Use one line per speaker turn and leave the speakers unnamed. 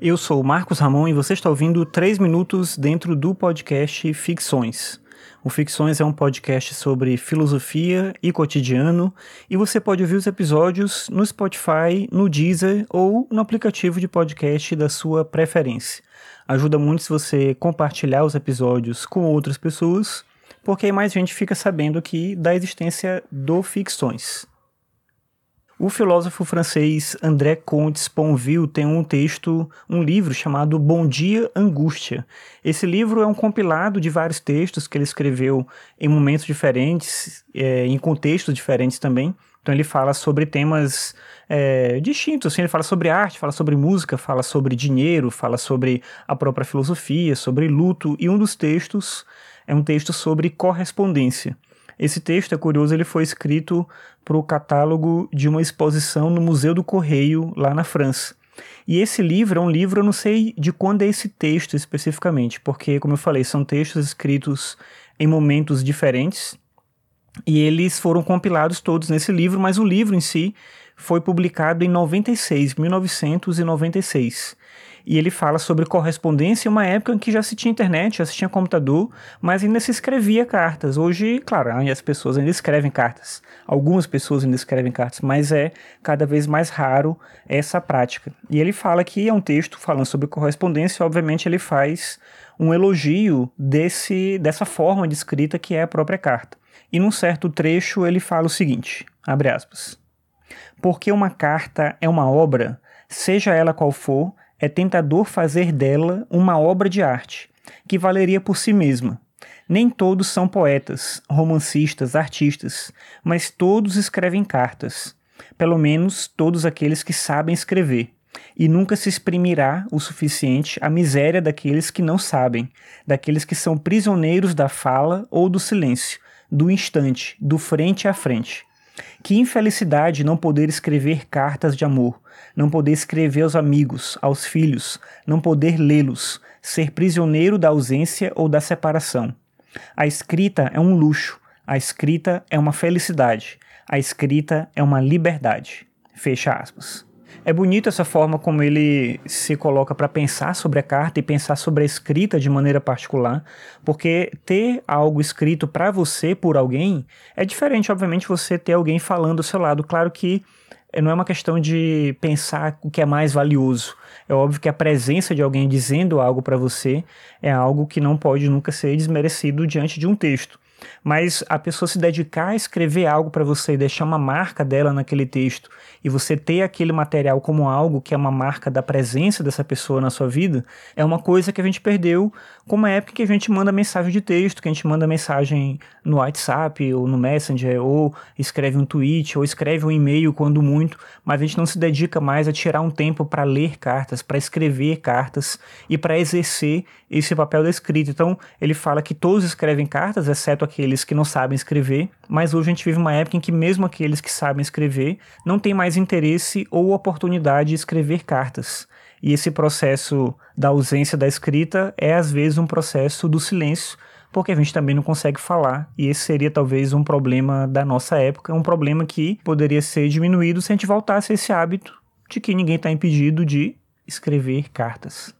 Eu sou Marcos Ramon e você está ouvindo 3 minutos dentro do podcast Ficções. O Ficções é um podcast sobre filosofia e cotidiano e você pode ouvir os episódios no Spotify, no Deezer ou no aplicativo de podcast da sua preferência. Ajuda muito se você compartilhar os episódios com outras pessoas, porque aí mais gente fica sabendo que da existência do Ficções. O filósofo francês André Comte Sponville tem um texto, um livro chamado Bom Dia Angústia. Esse livro é um compilado de vários textos que ele escreveu em momentos diferentes, é, em contextos diferentes também. Então ele fala sobre temas é, distintos, assim, ele fala sobre arte, fala sobre música, fala sobre dinheiro, fala sobre a própria filosofia, sobre luto, e um dos textos é um texto sobre correspondência. Esse texto é curioso, ele foi escrito para o catálogo de uma exposição no Museu do Correio, lá na França. E esse livro é um livro, eu não sei de quando é esse texto especificamente, porque, como eu falei, são textos escritos em momentos diferentes e eles foram compilados todos nesse livro, mas o livro em si foi publicado em 96, 1996 e ele fala sobre correspondência em uma época em que já se tinha internet, já se tinha computador, mas ainda se escrevia cartas. Hoje, claro, as pessoas ainda escrevem cartas. Algumas pessoas ainda escrevem cartas, mas é cada vez mais raro essa prática. E ele fala que é um texto falando sobre correspondência, obviamente ele faz um elogio desse, dessa forma de escrita que é a própria carta. E num certo trecho ele fala o seguinte, abre aspas, porque uma carta é uma obra, seja ela qual for, é tentador fazer dela uma obra de arte, que valeria por si mesma. Nem todos são poetas, romancistas, artistas, mas todos escrevem cartas. Pelo menos todos aqueles que sabem escrever. E nunca se exprimirá o suficiente a miséria daqueles que não sabem, daqueles que são prisioneiros da fala ou do silêncio, do instante, do frente a frente. Que infelicidade não poder escrever cartas de amor, não poder escrever aos amigos, aos filhos, não poder lê-los, ser prisioneiro da ausência ou da separação. A escrita é um luxo, a escrita é uma felicidade, a escrita é uma liberdade. Fecha aspas. É bonito essa forma como ele se coloca para pensar sobre a carta e pensar sobre a escrita de maneira particular, porque ter algo escrito para você por alguém é diferente, obviamente, você ter alguém falando ao seu lado. Claro que eh, não é uma questão de pensar o que é mais valioso. É óbvio que a presença de alguém dizendo algo para você é algo que não pode nunca ser desmerecido diante de um texto. Mas a pessoa se dedicar a escrever algo para você e deixar uma marca dela naquele texto e você ter aquele material como algo que é uma marca da presença dessa pessoa na sua vida, é uma coisa que a gente perdeu como a época que a gente manda mensagem de texto, que a gente manda mensagem no WhatsApp ou no Messenger, ou escreve um tweet, ou escreve um e-mail quando muito, mas a gente não se dedica mais a tirar um tempo para ler cartas, para escrever cartas e para exercer esse papel da escrita. Então, ele fala que todos escrevem cartas, exceto aqueles que não sabem escrever, mas hoje a gente vive uma época em que mesmo aqueles que sabem escrever não têm mais interesse ou oportunidade de escrever cartas. E esse processo da ausência da escrita é às vezes um processo do silêncio, porque a gente também não consegue falar, e esse seria talvez um problema da nossa época, um problema que poderia ser diminuído se a gente voltasse a esse hábito de que ninguém está impedido de escrever cartas.